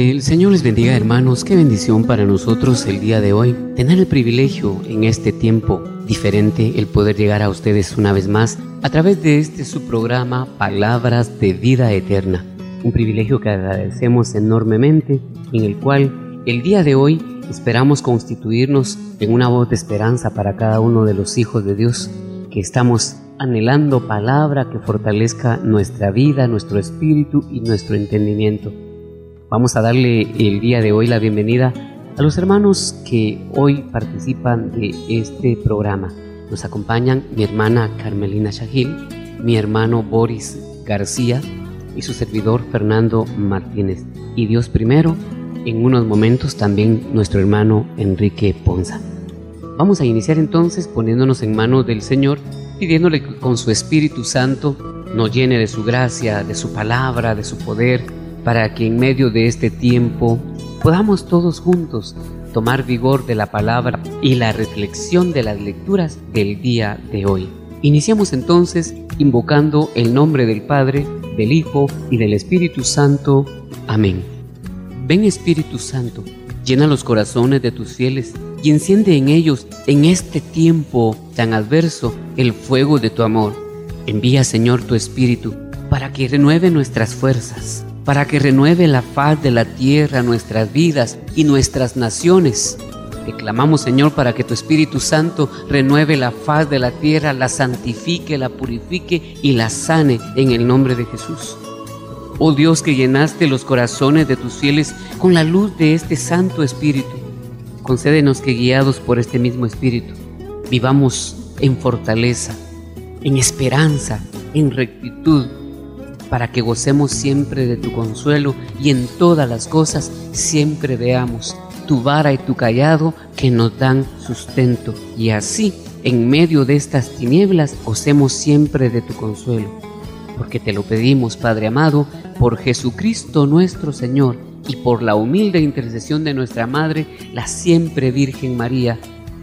El Señor les bendiga hermanos, qué bendición para nosotros el día de hoy, tener el privilegio en este tiempo diferente, el poder llegar a ustedes una vez más a través de este su programa Palabras de Vida Eterna. Un privilegio que agradecemos enormemente, en el cual el día de hoy esperamos constituirnos en una voz de esperanza para cada uno de los hijos de Dios que estamos anhelando palabra que fortalezca nuestra vida, nuestro espíritu y nuestro entendimiento. Vamos a darle el día de hoy la bienvenida a los hermanos que hoy participan de este programa. Nos acompañan mi hermana Carmelina Shahil, mi hermano Boris García y su servidor Fernando Martínez. Y Dios primero, en unos momentos también nuestro hermano Enrique Ponza. Vamos a iniciar entonces poniéndonos en manos del Señor, pidiéndole que con su Espíritu Santo nos llene de su gracia, de su palabra, de su poder para que en medio de este tiempo podamos todos juntos tomar vigor de la palabra y la reflexión de las lecturas del día de hoy. Iniciamos entonces invocando el nombre del Padre, del Hijo y del Espíritu Santo. Amén. Ven Espíritu Santo, llena los corazones de tus fieles y enciende en ellos en este tiempo tan adverso el fuego de tu amor. Envía Señor tu Espíritu para que renueve nuestras fuerzas para que renueve la faz de la tierra nuestras vidas y nuestras naciones. Te clamamos, Señor, para que tu Espíritu Santo renueve la faz de la tierra, la santifique, la purifique y la sane en el nombre de Jesús. Oh Dios que llenaste los corazones de tus fieles con la luz de este Santo Espíritu, concédenos que guiados por este mismo Espíritu, vivamos en fortaleza, en esperanza, en rectitud, para que gocemos siempre de tu consuelo y en todas las cosas siempre veamos tu vara y tu callado que nos dan sustento. Y así, en medio de estas tinieblas, gocemos siempre de tu consuelo. Porque te lo pedimos, Padre amado, por Jesucristo nuestro Señor y por la humilde intercesión de nuestra Madre, la siempre Virgen María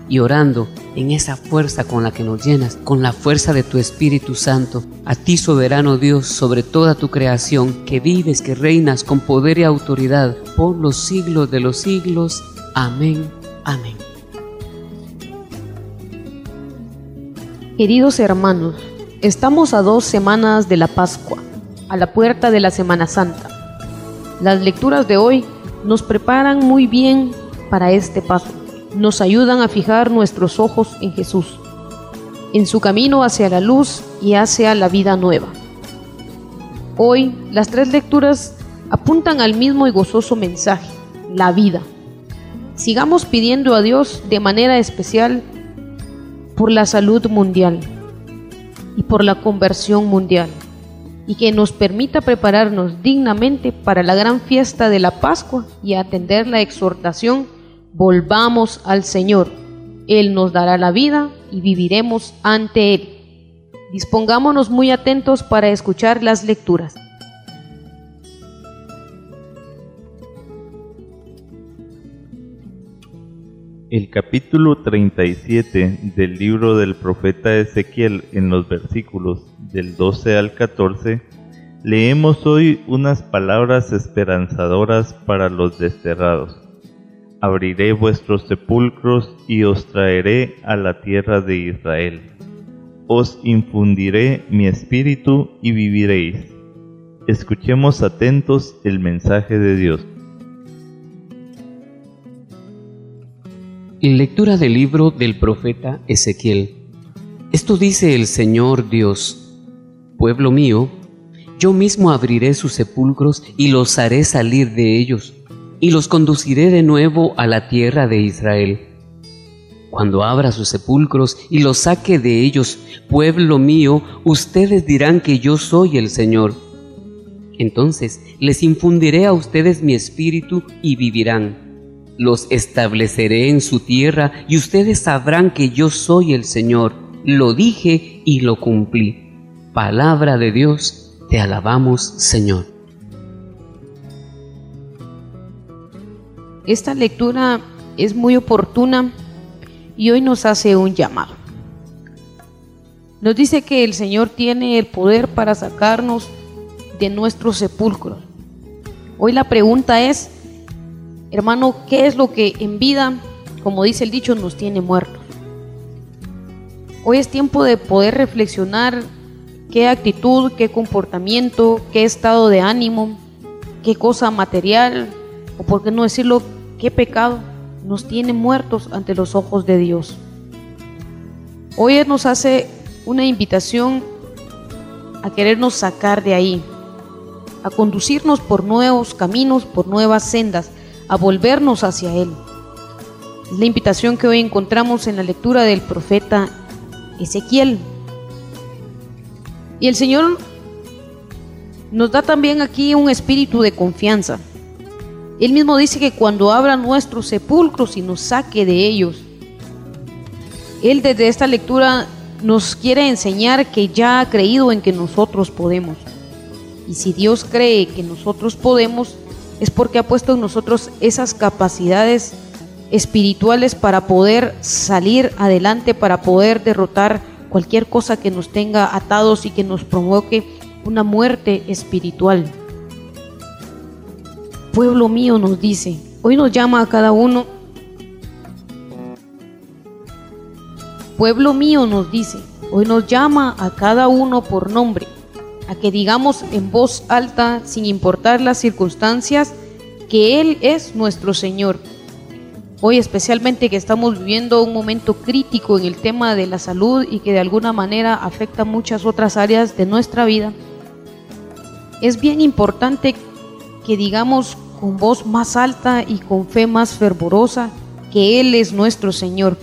y orando en esa fuerza con la que nos llenas, con la fuerza de tu Espíritu Santo, a ti soberano Dios sobre toda tu creación, que vives, que reinas con poder y autoridad por los siglos de los siglos. Amén, amén. Queridos hermanos, estamos a dos semanas de la Pascua, a la puerta de la Semana Santa. Las lecturas de hoy nos preparan muy bien para este paso nos ayudan a fijar nuestros ojos en Jesús, en su camino hacia la luz y hacia la vida nueva. Hoy las tres lecturas apuntan al mismo y gozoso mensaje, la vida. Sigamos pidiendo a Dios de manera especial por la salud mundial y por la conversión mundial, y que nos permita prepararnos dignamente para la gran fiesta de la Pascua y atender la exhortación volvamos al Señor. Él nos dará la vida y viviremos ante Él. Dispongámonos muy atentos para escuchar las lecturas. El capítulo 37 del libro del profeta Ezequiel en los versículos del 12 al 14, leemos hoy unas palabras esperanzadoras para los desterrados abriré vuestros sepulcros y os traeré a la tierra de Israel. Os infundiré mi espíritu y viviréis. Escuchemos atentos el mensaje de Dios. Lectura del libro del profeta Ezequiel. Esto dice el Señor Dios, pueblo mío, yo mismo abriré sus sepulcros y los haré salir de ellos, y los conduciré de nuevo a la tierra de Israel. Cuando abra sus sepulcros y los saque de ellos, pueblo mío, ustedes dirán que yo soy el Señor. Entonces les infundiré a ustedes mi espíritu y vivirán los estableceré en su tierra y ustedes sabrán que yo soy el Señor. Lo dije y lo cumplí. Palabra de Dios, te alabamos Señor. Esta lectura es muy oportuna y hoy nos hace un llamado. Nos dice que el Señor tiene el poder para sacarnos de nuestros sepulcros. Hoy la pregunta es, Hermano, ¿qué es lo que en vida, como dice el dicho, nos tiene muertos? Hoy es tiempo de poder reflexionar qué actitud, qué comportamiento, qué estado de ánimo, qué cosa material, o por qué no decirlo, qué pecado nos tiene muertos ante los ojos de Dios. Hoy nos hace una invitación a querernos sacar de ahí, a conducirnos por nuevos caminos, por nuevas sendas, a volvernos hacia Él. La invitación que hoy encontramos en la lectura del profeta Ezequiel. Y el Señor nos da también aquí un espíritu de confianza. Él mismo dice que cuando abra nuestros sepulcros y nos saque de ellos, Él desde esta lectura nos quiere enseñar que ya ha creído en que nosotros podemos. Y si Dios cree que nosotros podemos, es porque ha puesto en nosotros esas capacidades espirituales para poder salir adelante, para poder derrotar cualquier cosa que nos tenga atados y que nos provoque una muerte espiritual. Pueblo mío nos dice, hoy nos llama a cada uno. Pueblo mío nos dice, hoy nos llama a cada uno por nombre a que digamos en voz alta, sin importar las circunstancias, que Él es nuestro Señor. Hoy especialmente que estamos viviendo un momento crítico en el tema de la salud y que de alguna manera afecta muchas otras áreas de nuestra vida, es bien importante que digamos con voz más alta y con fe más fervorosa que Él es nuestro Señor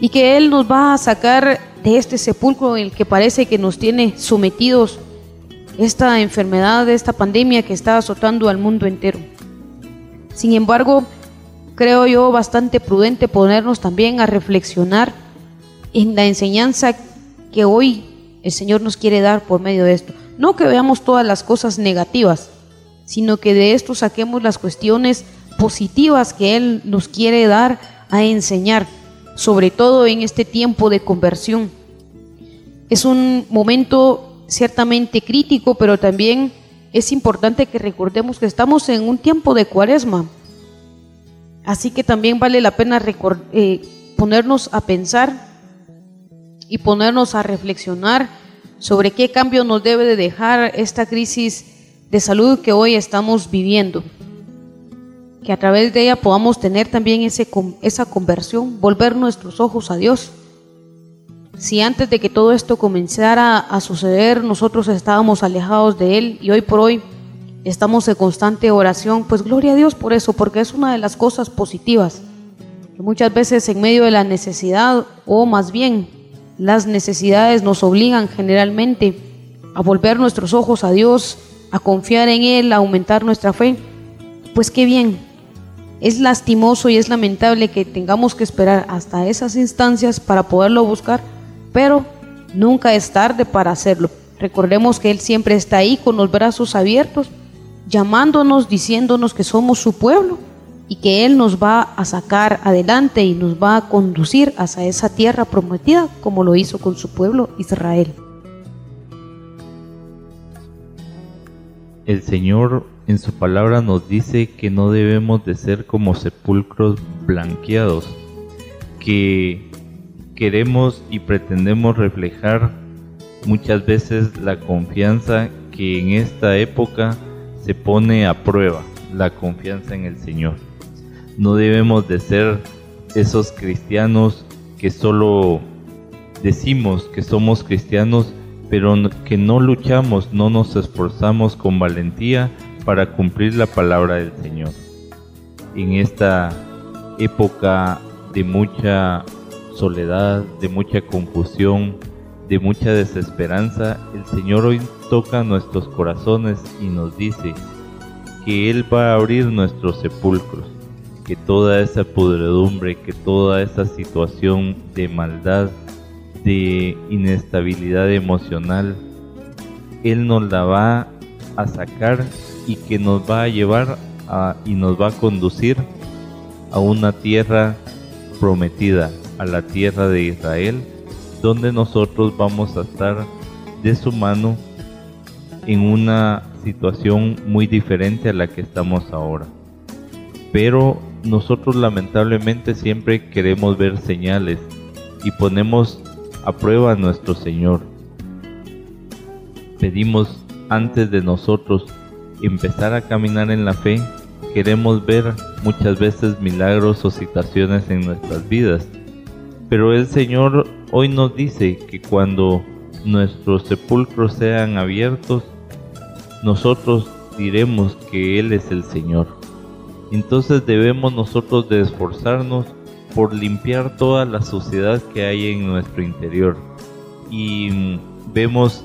y que Él nos va a sacar de este sepulcro en el que parece que nos tiene sometidos esta enfermedad, esta pandemia que está azotando al mundo entero. Sin embargo, creo yo bastante prudente ponernos también a reflexionar en la enseñanza que hoy el Señor nos quiere dar por medio de esto. No que veamos todas las cosas negativas, sino que de esto saquemos las cuestiones positivas que Él nos quiere dar a enseñar, sobre todo en este tiempo de conversión. Es un momento ciertamente crítico, pero también es importante que recordemos que estamos en un tiempo de cuaresma. Así que también vale la pena eh, ponernos a pensar y ponernos a reflexionar sobre qué cambio nos debe de dejar esta crisis de salud que hoy estamos viviendo. Que a través de ella podamos tener también ese, esa conversión, volver nuestros ojos a Dios si antes de que todo esto comenzara a suceder nosotros estábamos alejados de Él y hoy por hoy estamos en constante oración, pues gloria a Dios por eso, porque es una de las cosas positivas, que muchas veces en medio de la necesidad, o más bien las necesidades nos obligan generalmente a volver nuestros ojos a Dios, a confiar en Él, a aumentar nuestra fe, pues qué bien. Es lastimoso y es lamentable que tengamos que esperar hasta esas instancias para poderlo buscar pero nunca es tarde para hacerlo. Recordemos que Él siempre está ahí con los brazos abiertos, llamándonos, diciéndonos que somos su pueblo y que Él nos va a sacar adelante y nos va a conducir hacia esa tierra prometida como lo hizo con su pueblo Israel. El Señor en su palabra nos dice que no debemos de ser como sepulcros blanqueados, que queremos y pretendemos reflejar muchas veces la confianza que en esta época se pone a prueba, la confianza en el Señor. No debemos de ser esos cristianos que solo decimos que somos cristianos, pero que no luchamos, no nos esforzamos con valentía para cumplir la palabra del Señor. En esta época de mucha soledad, de mucha confusión, de mucha desesperanza, el Señor hoy toca nuestros corazones y nos dice que Él va a abrir nuestros sepulcros, que toda esa pudredumbre, que toda esa situación de maldad, de inestabilidad emocional, Él nos la va a sacar y que nos va a llevar y nos va a conducir a una tierra prometida, a la tierra de Israel, donde nosotros vamos a estar de su mano en una situación muy diferente a la que estamos ahora. Pero nosotros lamentablemente siempre queremos ver señales y ponemos a prueba a nuestro Señor. Pedimos antes de nosotros empezar a caminar en la fe, queremos ver muchas veces milagros o situaciones en nuestras vidas. Pero el Señor hoy nos dice que cuando nuestros sepulcros sean abiertos, nosotros diremos que Él es el Señor. Entonces debemos nosotros de esforzarnos por limpiar toda la suciedad que hay en nuestro interior. Y mm, vemos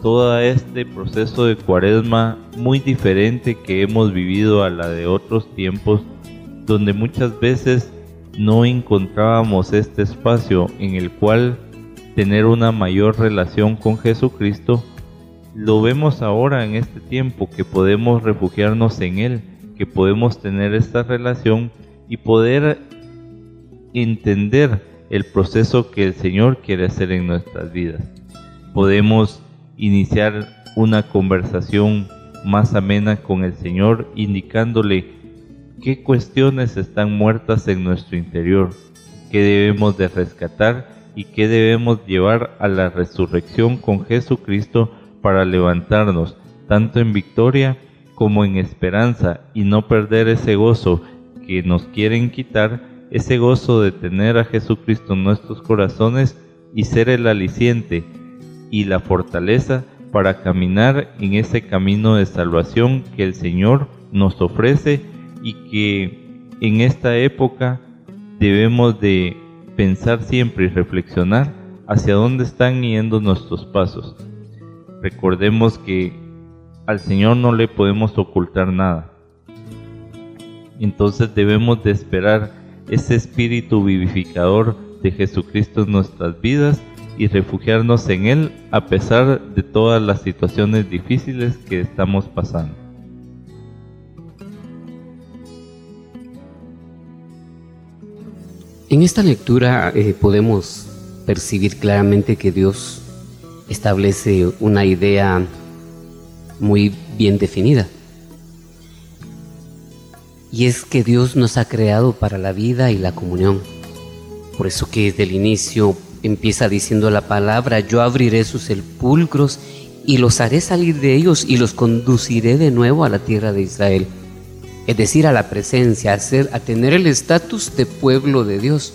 todo este proceso de cuaresma muy diferente que hemos vivido a la de otros tiempos, donde muchas veces no encontrábamos este espacio en el cual tener una mayor relación con Jesucristo, lo vemos ahora en este tiempo que podemos refugiarnos en Él, que podemos tener esta relación y poder entender el proceso que el Señor quiere hacer en nuestras vidas. Podemos iniciar una conversación más amena con el Señor, indicándole qué cuestiones están muertas en nuestro interior, qué debemos de rescatar y qué debemos llevar a la resurrección con Jesucristo para levantarnos tanto en victoria como en esperanza y no perder ese gozo que nos quieren quitar ese gozo de tener a Jesucristo en nuestros corazones y ser el aliciente y la fortaleza para caminar en ese camino de salvación que el Señor nos ofrece y que en esta época debemos de pensar siempre y reflexionar hacia dónde están yendo nuestros pasos. Recordemos que al Señor no le podemos ocultar nada. Entonces debemos de esperar ese espíritu vivificador de Jesucristo en nuestras vidas y refugiarnos en Él a pesar de todas las situaciones difíciles que estamos pasando. En esta lectura eh, podemos percibir claramente que Dios establece una idea muy bien definida y es que Dios nos ha creado para la vida y la comunión. Por eso que desde el inicio empieza diciendo la palabra, yo abriré sus sepulcros y los haré salir de ellos y los conduciré de nuevo a la tierra de Israel. Es decir, a la presencia, a, ser, a tener el estatus de pueblo de Dios.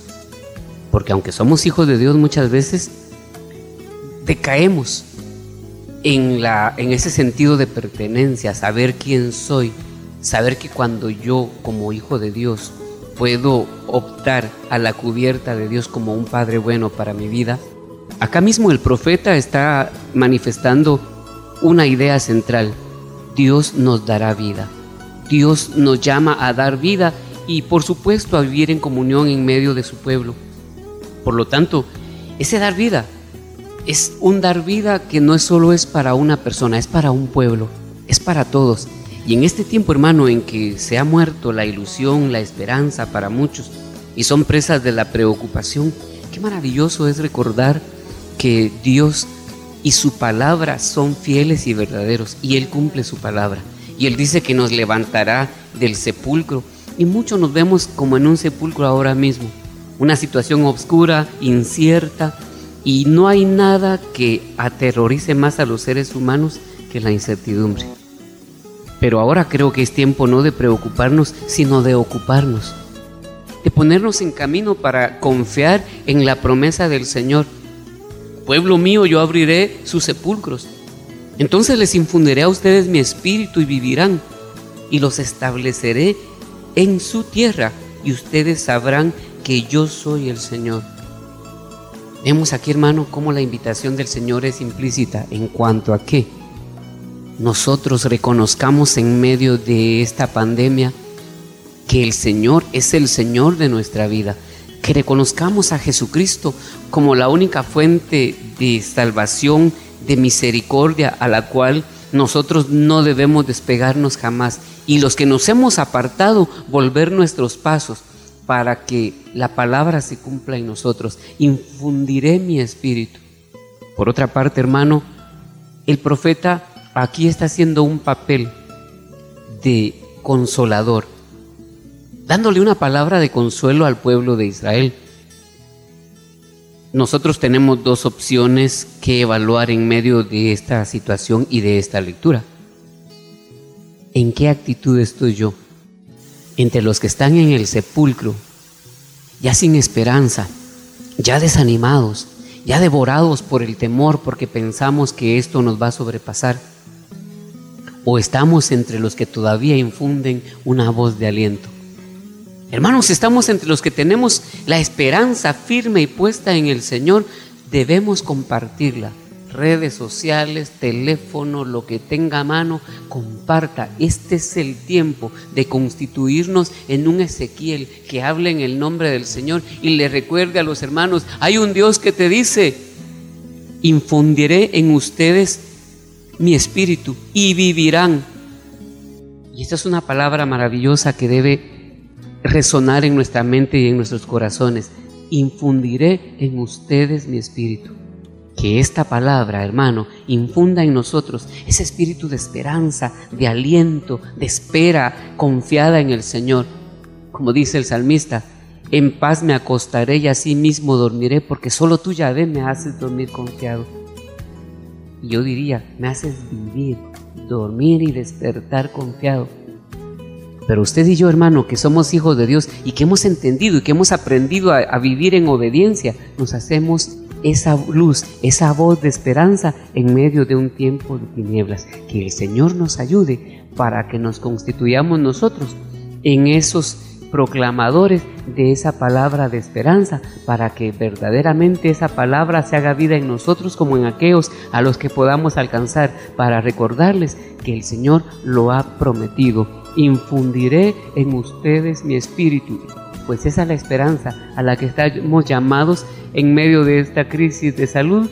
Porque aunque somos hijos de Dios muchas veces, decaemos en, la, en ese sentido de pertenencia, saber quién soy, saber que cuando yo como hijo de Dios puedo optar a la cubierta de Dios como un Padre bueno para mi vida, acá mismo el profeta está manifestando una idea central. Dios nos dará vida. Dios nos llama a dar vida y por supuesto a vivir en comunión en medio de su pueblo. Por lo tanto, ese dar vida es un dar vida que no solo es para una persona, es para un pueblo, es para todos. Y en este tiempo, hermano, en que se ha muerto la ilusión, la esperanza para muchos y son presas de la preocupación, qué maravilloso es recordar que Dios y su palabra son fieles y verdaderos y Él cumple su palabra. Y Él dice que nos levantará del sepulcro y muchos nos vemos como en un sepulcro ahora mismo, una situación oscura, incierta y no hay nada que aterrorice más a los seres humanos que la incertidumbre. Pero ahora creo que es tiempo no de preocuparnos, sino de ocuparnos. de ponernos en camino para confiar en la promesa del Señor. Pueblo mío, yo abriré sus sepulcros. Entonces les infundiré a ustedes mi espíritu y vivirán, y los estableceré en su tierra, y ustedes sabrán que yo soy el Señor. Vemos aquí, hermano, cómo la invitación del Señor es implícita en cuanto a que nosotros reconozcamos en medio de esta pandemia que el Señor es el Señor de nuestra vida, que reconozcamos a Jesucristo como la única fuente de salvación, de misericordia a la cual nosotros no debemos despegarnos jamás y los que nos hemos apartado volver nuestros pasos para que la palabra se cumpla en nosotros. Infundiré mi espíritu. Por otra parte, hermano, el profeta aquí está haciendo un papel de consolador, dándole una palabra de consuelo al pueblo de Israel. Nosotros tenemos dos opciones que evaluar en medio de esta situación y de esta lectura. ¿En qué actitud estoy yo? Entre los que están en el sepulcro, ya sin esperanza, ya desanimados, ya devorados por el temor porque pensamos que esto nos va a sobrepasar. O estamos entre los que todavía infunden una voz de aliento. Hermanos, estamos entre los que tenemos la esperanza firme y puesta en el Señor, debemos compartirla. Redes sociales, teléfono, lo que tenga a mano, comparta. Este es el tiempo de constituirnos en un Ezequiel que hable en el nombre del Señor y le recuerde a los hermanos, hay un Dios que te dice, infundiré en ustedes mi espíritu y vivirán. Y esta es una palabra maravillosa que debe resonar en nuestra mente y en nuestros corazones. Infundiré en ustedes mi espíritu. Que esta palabra, hermano, infunda en nosotros ese espíritu de esperanza, de aliento, de espera confiada en el Señor. Como dice el salmista, en paz me acostaré y así mismo dormiré porque solo tú, Yahvé, me haces dormir confiado. Yo diría, me haces vivir, dormir y despertar confiado. Pero usted y yo, hermano, que somos hijos de Dios y que hemos entendido y que hemos aprendido a, vivir en obediencia, nos hacemos esa luz, esa voz de esperanza en medio de un tiempo de tinieblas. Que el Señor nos ayude para que nos constituyamos nosotros en esos proclamadores de esa palabra de esperanza, para que verdaderamente esa palabra se haga vida en nosotros como en aquellos a los que podamos alcanzar, para recordarles que el Señor lo ha prometido infundiré en ustedes mi espíritu. Pues esa es la esperanza a la que estamos llamados en medio de esta crisis de salud,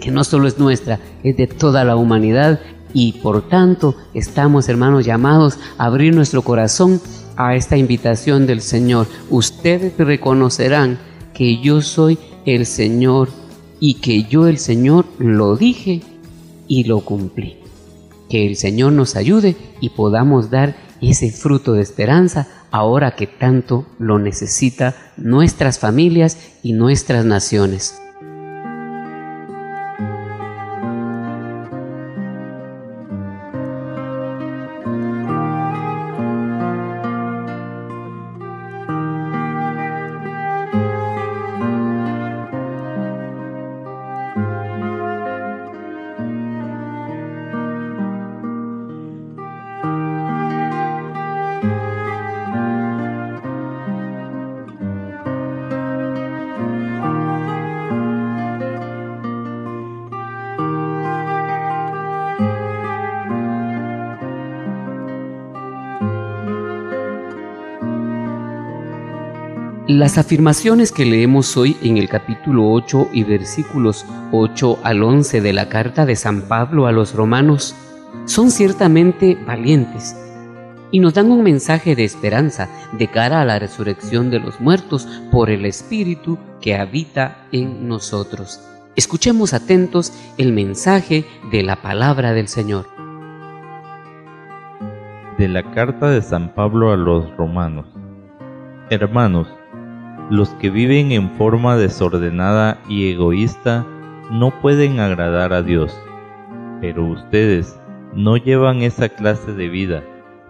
que no solo es nuestra, es de toda la humanidad y por tanto estamos hermanos llamados a abrir nuestro corazón a esta invitación del Señor. Ustedes reconocerán que yo soy el Señor y que yo el Señor lo dije y lo cumplí. Que el Señor nos ayude y podamos dar ese fruto de esperanza ahora que tanto lo necesita nuestras familias y nuestras naciones. Las afirmaciones que leemos hoy en el capítulo 8 y versículos 8 al 11 de la carta de San Pablo a los romanos son ciertamente valientes y nos dan un mensaje de esperanza de cara a la resurrección de los muertos por el Espíritu que habita en nosotros. Escuchemos atentos el mensaje de la palabra del Señor. De la carta de San Pablo a los romanos. Hermanos, los que viven en forma desordenada y egoísta no pueden agradar a Dios. Pero ustedes no llevan esa clase de vida,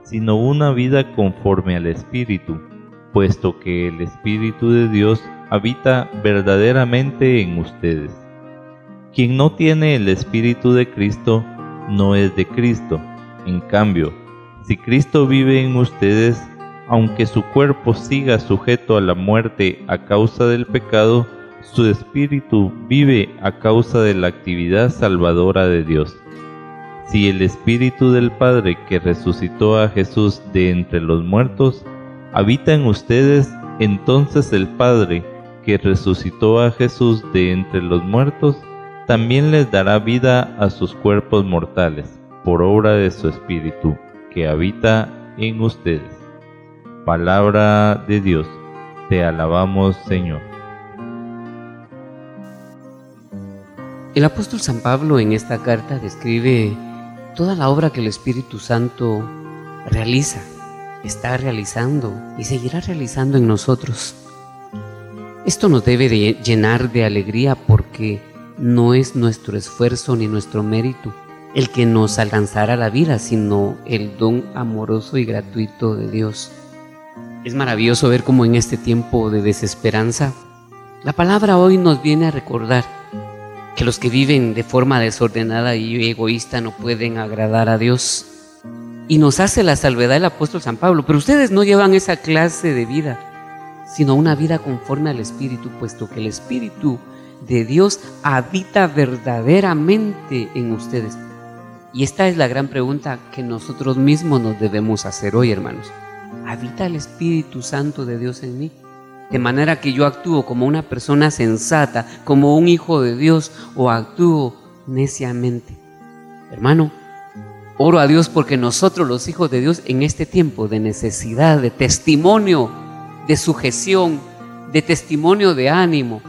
sino una vida conforme al Espíritu. puesto que el Espíritu de Dios habita verdaderamente en ustedes. Quien no tiene el Espíritu de Cristo no es de Cristo. En cambio, si Cristo vive en ustedes, aunque su cuerpo siga sujeto a la muerte a causa del pecado, su espíritu vive a causa de la actividad salvadora de Dios. Si el espíritu del Padre que resucitó a Jesús de entre los muertos habita en ustedes, entonces el Padre que resucitó a Jesús de entre los muertos también les dará vida a sus cuerpos mortales por obra de su espíritu que habita en ustedes. Palabra de Dios, te alabamos Señor. El apóstol San Pablo en esta carta describe toda la obra que el Espíritu Santo realiza, está realizando y seguirá realizando en nosotros. Esto nos debe de llenar de alegría porque no es nuestro esfuerzo ni nuestro mérito el que nos alcanzará la vida, sino el don amoroso y gratuito de Dios. Es maravilloso ver cómo en este tiempo de desesperanza, la palabra hoy nos viene a recordar que los que viven de forma desordenada y egoísta no pueden agradar a Dios. Y nos hace la salvedad el apóstol San Pablo, pero ustedes no llevan esa clase de vida, sino una vida conforme al Espíritu, puesto que el Espíritu de Dios habita verdaderamente en ustedes. Y esta es la gran pregunta que nosotros mismos nos debemos hacer hoy, hermanos. ¿Habita el Espíritu Santo de Dios en mí? de manera que yo actúo como una persona sensata, como un hijo de Dios, o actúo neciamente. Hermano, oro a Dios porque nosotros los hijos de Dios en este tiempo de necesidad, de testimonio, de sujeción, de testimonio de ánimo,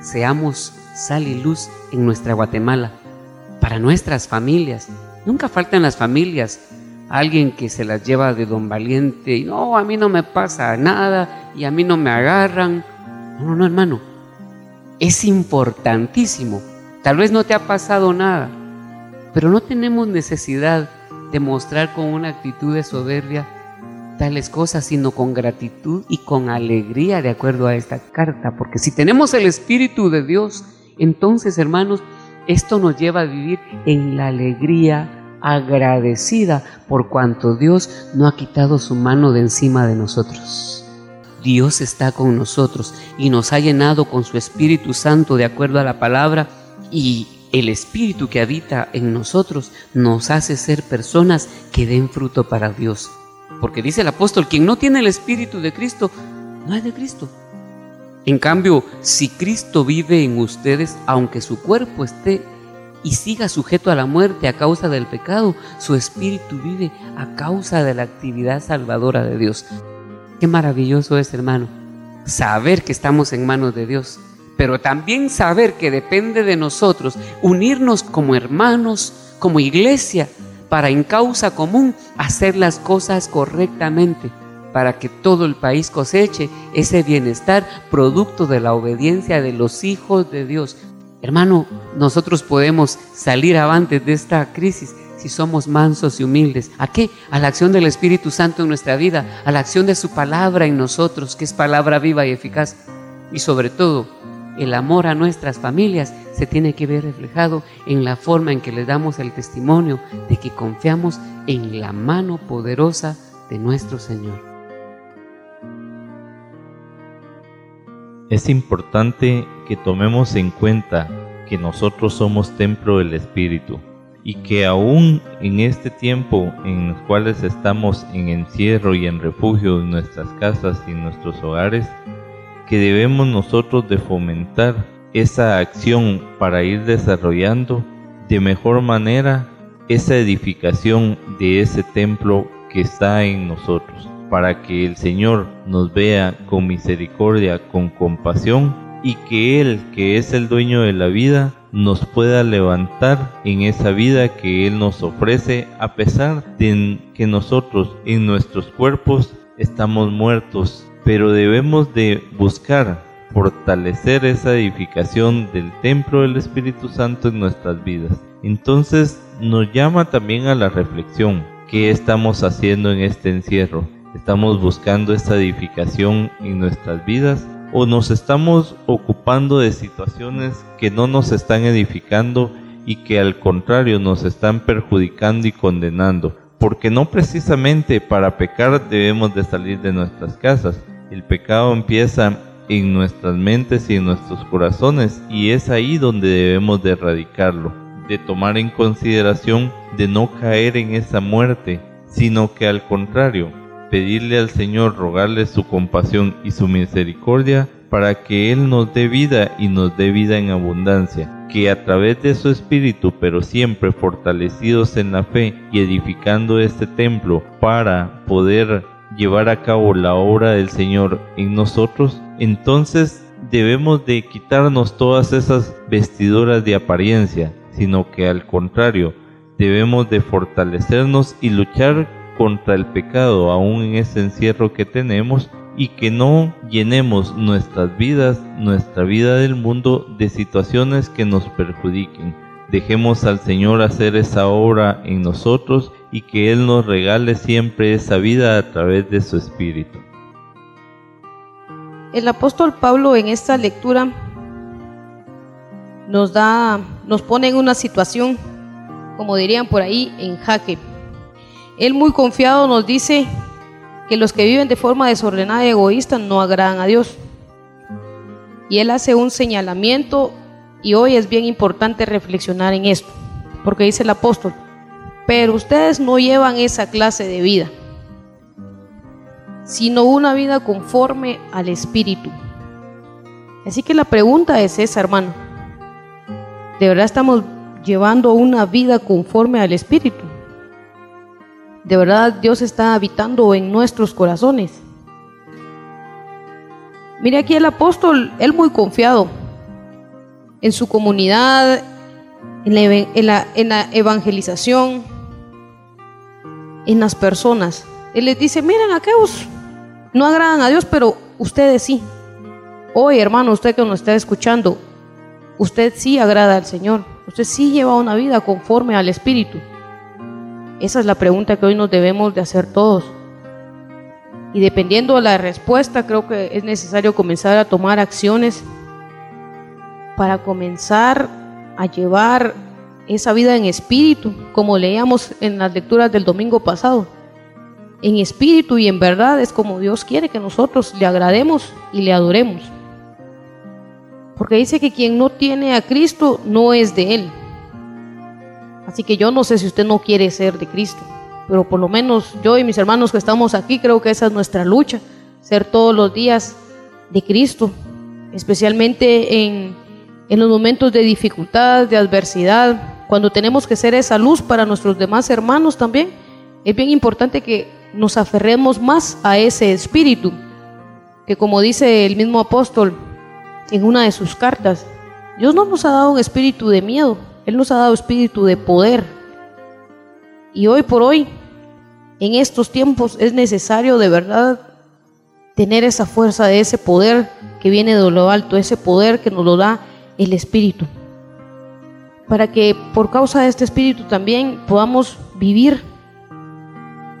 seamos sal y luz en nuestra Guatemala, para nuestras familias. Nunca faltan las familias alguien que se las lleva de don valiente y no, a mí no me pasa nada y a mí no me agarran. No, no, hermano. Es importantísimo. Tal vez no te ha pasado nada, pero no tenemos necesidad de mostrar con una actitud de soberbia tales cosas, sino con gratitud y con alegría de acuerdo a esta carta. Porque si tenemos el Espíritu de Dios, entonces, hermanos, esto nos lleva a vivir en la alegría agradecida por cuanto Dios no ha quitado su mano de encima de nosotros. Dios está con nosotros y nos ha llenado con su Espíritu Santo de acuerdo a la palabra y el Espíritu que habita en nosotros nos hace ser personas que den fruto para Dios. Porque dice el apóstol, quien no tiene el Espíritu de Cristo, no es de Cristo. En cambio, si Cristo vive en ustedes, aunque su cuerpo esté y siga sujeto a la muerte a causa del pecado, su espíritu vive a causa de la actividad salvadora de Dios. Qué maravilloso es, hermano, saber que estamos en manos de Dios, pero también saber que depende de nosotros unirnos como hermanos, como iglesia, para en causa común hacer las cosas correctamente, para que todo el país coseche ese bienestar producto de la obediencia de los hijos de Dios. Hermano, nosotros podemos salir avantes de esta crisis si somos mansos y humildes. ¿A qué? A la acción del Espíritu Santo en nuestra vida, a la acción de su palabra en nosotros, que es palabra viva y eficaz. Y sobre todo, el amor a nuestras familias se tiene que ver reflejado en la forma en que le damos el testimonio de que confiamos en la mano poderosa de nuestro Señor. Es importante que tomemos en cuenta que nosotros somos templo del Espíritu y que aún en este tiempo en los cuales estamos en encierro y en refugio en nuestras casas y nuestros hogares, que debemos nosotros de fomentar esa acción para ir desarrollando de mejor manera esa edificación de ese templo que está en nosotros para que el Señor nos vea con misericordia, con compasión y que Él, que es el dueño de la vida, nos pueda levantar en esa vida que Él nos ofrece a pesar de que nosotros en nuestros cuerpos estamos muertos, pero debemos de buscar fortalecer esa edificación del templo del Espíritu Santo en nuestras vidas. Entonces nos llama también a la reflexión, ¿qué estamos haciendo en este encierro? ¿Estamos buscando esta edificación en nuestras vidas o nos estamos ocupando de situaciones que no nos están edificando y que al contrario nos están perjudicando y condenando? Porque no precisamente para pecar debemos de salir de nuestras casas. El pecado empieza en nuestras mentes y en nuestros corazones y es ahí donde debemos de erradicarlo, de tomar en consideración de no caer en esa muerte, sino que al contrario, pedirle al Señor, rogarle su compasión y su misericordia para que Él nos dé vida y nos dé vida en abundancia, que a través de su Espíritu, pero siempre fortalecidos en la fe y edificando este templo para poder llevar a cabo la obra del Señor en nosotros, entonces debemos de quitarnos todas esas vestiduras de apariencia, sino que al contrario, debemos de fortalecernos y luchar contra el pecado aún en ese encierro que tenemos y que no llenemos nuestras vidas, nuestra vida del mundo de situaciones que nos perjudiquen. Dejemos al Señor hacer esa obra en nosotros y que Él nos regale siempre esa vida a través de su Espíritu. El apóstol Pablo en esta lectura nos da, nos pone en una situación, como dirían por ahí, en jaque. Él muy confiado nos dice que los que viven de forma desordenada y egoísta no agradan a Dios. Y él hace un señalamiento y hoy es bien importante reflexionar en esto, porque dice el apóstol, pero ustedes no llevan esa clase de vida, sino una vida conforme al Espíritu. Así que la pregunta es esa, hermano. ¿De verdad estamos llevando una vida conforme al Espíritu? ¿De verdad Dios está habitando en nuestros corazones? Mire aquí el apóstol, él muy confiado en su comunidad, en la, evangelización, en las personas. Él les dice, miren, aquellos no agradan a Dios, pero ustedes sí. Hoy, hermano, usted que nos está escuchando, usted sí agrada al Señor. Usted sí lleva una vida conforme al Espíritu. Esa es la pregunta que hoy nos debemos de hacer todos. Y dependiendo de la respuesta, creo que es necesario comenzar a tomar acciones para comenzar a llevar esa vida en espíritu, como leíamos en las lecturas del domingo pasado. En espíritu y en verdad es como Dios quiere que nosotros le agrademos y le adoremos. Porque dice que quien no tiene a Cristo no es de Él. Así que yo no sé si usted no quiere ser de Cristo, pero por lo menos yo y mis hermanos que estamos aquí creo que esa es nuestra lucha, ser todos los días de Cristo, especialmente en, en los momentos de dificultad, de adversidad, cuando tenemos que ser esa luz para nuestros demás hermanos también, es bien importante que nos aferremos más a ese espíritu, que como dice el mismo apóstol en una de sus cartas, Dios no nos ha dado un espíritu de miedo, Él nos ha dado espíritu de poder. Y hoy por hoy, en estos tiempos, es necesario de verdad tener esa fuerza de ese poder que viene de lo alto, ese poder que nos lo da el Espíritu para que por causa de este espíritu también podamos vivir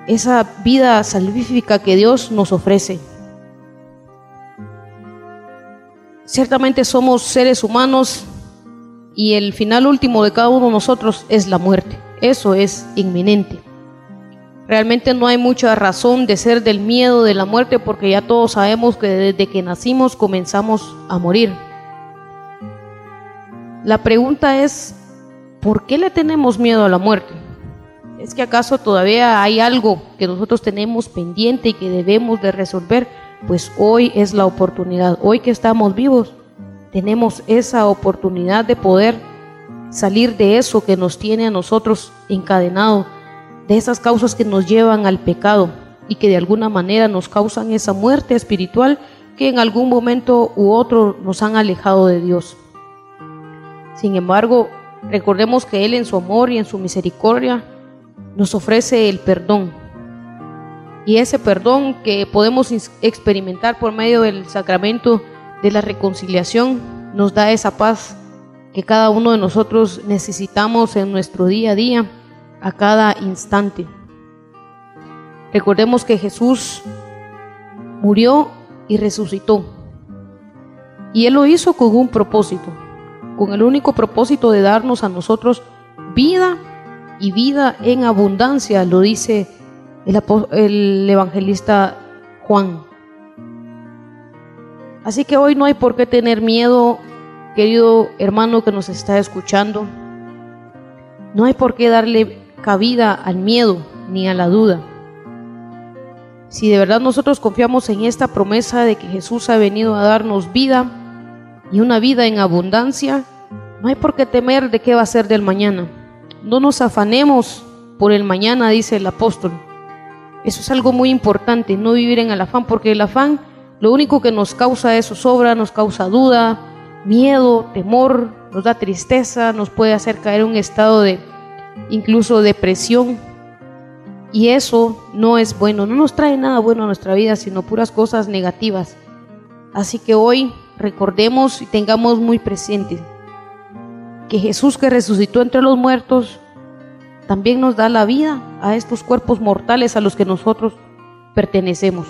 esa vida salvífica que Dios nos ofrece. Ciertamente somos seres humanos y el final último de cada uno de nosotros es la muerte. Eso es inminente. Realmente no hay mucha razón de ser del miedo de la muerte porque ya todos sabemos que desde que nacimos comenzamos a morir. La pregunta es, ¿por qué le tenemos miedo a la muerte? ¿Es que acaso todavía hay algo que nosotros tenemos pendiente y que debemos de resolver? Pues hoy es la oportunidad, hoy que estamos vivos, tenemos esa oportunidad de poder salir de eso que nos tiene a nosotros encadenado, de esas causas que nos llevan al pecado y que de alguna manera nos causan esa muerte espiritual que en algún momento u otro nos han alejado de Dios. Sin embargo, Recordemos que Él en su amor y en su misericordia nos ofrece el perdón. Y ese perdón que podemos experimentar por medio del sacramento de la reconciliación nos da esa paz que cada uno de nosotros necesitamos en nuestro día a día, a cada instante. Recordemos que Jesús murió y resucitó. Y Él lo hizo con un propósito, con el único propósito de darnos a nosotros vida y vida en abundancia, lo dice el, el evangelista Juan. Así que hoy no hay por qué tener miedo, querido hermano que nos está escuchando. No hay por qué darle cabida al miedo ni a la duda. Si de verdad nosotros confiamos en esta promesa de que Jesús ha venido a darnos vida y una vida en abundancia, no hay por qué temer de qué va a ser del mañana. No nos afanemos por el mañana, dice el apóstol. Eso es algo muy importante, no vivir en el afán, porque el afán lo único que nos causa es zozobra, nos causa duda, miedo, temor, nos da tristeza, nos puede hacer caer en un estado de incluso depresión. Y eso no es bueno, no nos trae nada bueno a nuestra vida, sino puras cosas negativas. Así que hoy recordemos y tengamos muy presente que Jesús que resucitó entre los muertos también nos da la vida a estos cuerpos mortales a los que nosotros pertenecemos.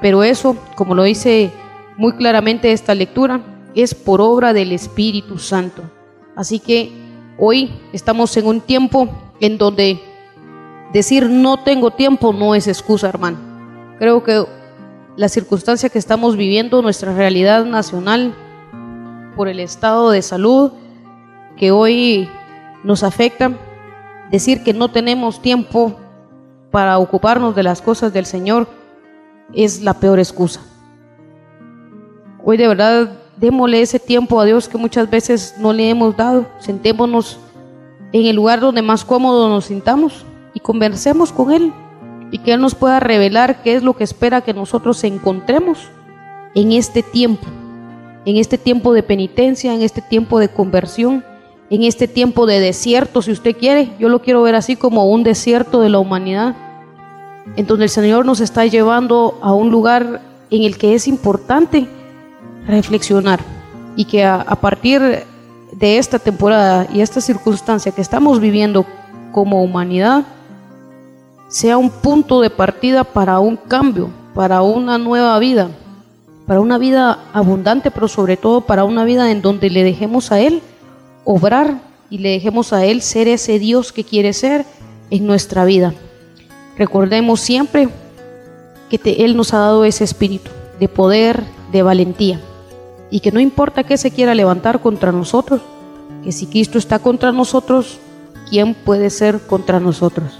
Pero eso, como lo dice muy claramente esta lectura, es por obra del Espíritu Santo. Así que hoy estamos en un tiempo en donde decir no tengo tiempo no es excusa, hermano. Creo que la circunstancia que estamos viviendo, nuestra realidad nacional, por el estado de salud que hoy nos afecta, decir que no tenemos tiempo para ocuparnos de las cosas del Señor es la peor excusa. Hoy de verdad démosle ese tiempo a Dios que muchas veces no le hemos dado. Sentémonos en el lugar donde más cómodo nos sintamos y conversemos con Él y que Él nos pueda revelar qué es lo que espera que nosotros encontremos en este tiempo, en este tiempo de penitencia, en este tiempo de conversión, en este tiempo de desierto, si usted quiere. Yo lo quiero ver así como un desierto de la humanidad, en donde el Señor nos está llevando a un lugar en el que es importante reflexionar y que a, partir de esta temporada y esta circunstancia que estamos viviendo como humanidad, sea un punto de partida para un cambio, para una nueva vida, para una vida abundante, pero sobre todo para una vida en donde le dejemos a Él obrar y le dejemos a Él ser ese Dios que quiere ser en nuestra vida. Recordemos siempre que Él nos ha dado ese espíritu de poder, de valentía y que no importa que se quiera levantar contra nosotros, que si Cristo está contra nosotros, ¿quién puede ser contra nosotros?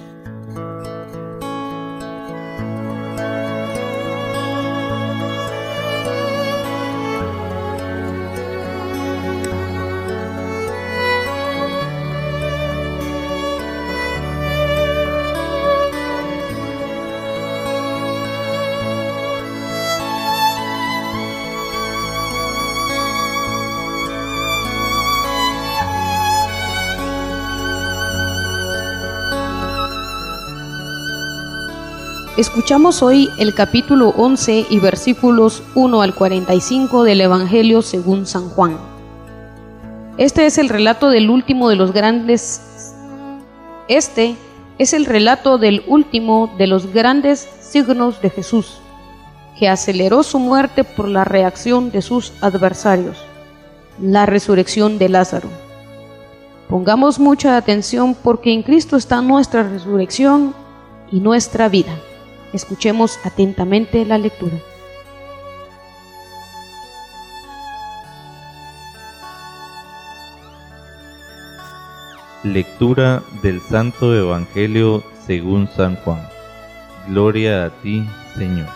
Escuchamos hoy el capítulo 11 y versículos 1 al 45 del Evangelio según San Juan. Este es el relato del último de los grandes Este es el relato del último de los grandes signos de Jesús, que aceleró su muerte por la reacción de sus adversarios, la resurrección de Lázaro. Pongamos mucha atención porque en Cristo está nuestra resurrección y nuestra vida. Escuchemos atentamente la lectura. Lectura del Santo Evangelio según San Juan. Gloria a ti, Señor.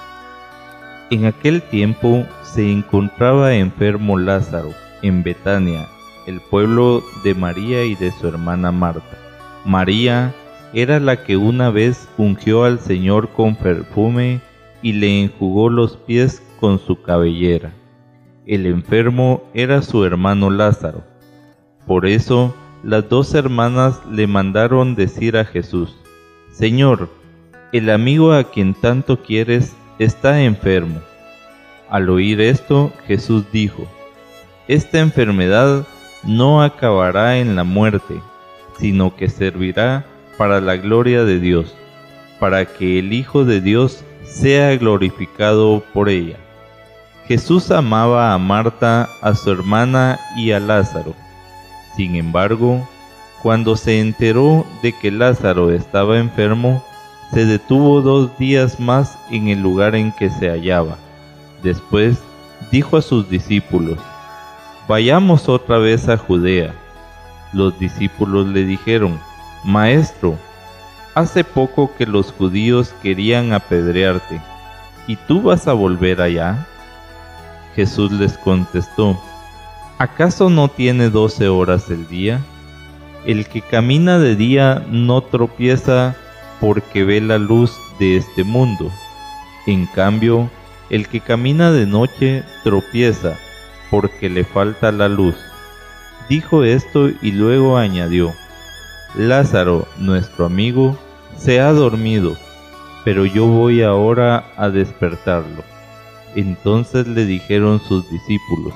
En aquel tiempo se encontraba enfermo Lázaro en Betania, el pueblo de María y de su hermana Marta. María era la que una vez ungió al Señor con perfume y le enjugó los pies con su cabellera. El enfermo era su hermano Lázaro. Por eso las dos hermanas le mandaron decir a Jesús, Señor, el amigo a quien tanto quieres está enfermo. Al oír esto, Jesús dijo, Esta enfermedad no acabará en la muerte, sino que servirá para la gloria de Dios, para que el Hijo de Dios sea glorificado por ella. Jesús amaba a Marta, a su hermana y a Lázaro. Sin embargo, cuando se enteró de que Lázaro estaba enfermo, se detuvo dos días más en el lugar en que se hallaba. Después dijo a sus discípulos, Vayamos otra vez a Judea. Los discípulos le dijeron, Maestro, hace poco que los judíos querían apedrearte, ¿y tú vas a volver allá? Jesús les contestó, ¿acaso no tiene doce horas el día? El que camina de día no tropieza porque ve la luz de este mundo. En cambio, el que camina de noche tropieza porque le falta la luz. Dijo esto y luego añadió, Lázaro, nuestro amigo, se ha dormido, pero yo voy ahora a despertarlo. Entonces le dijeron sus discípulos,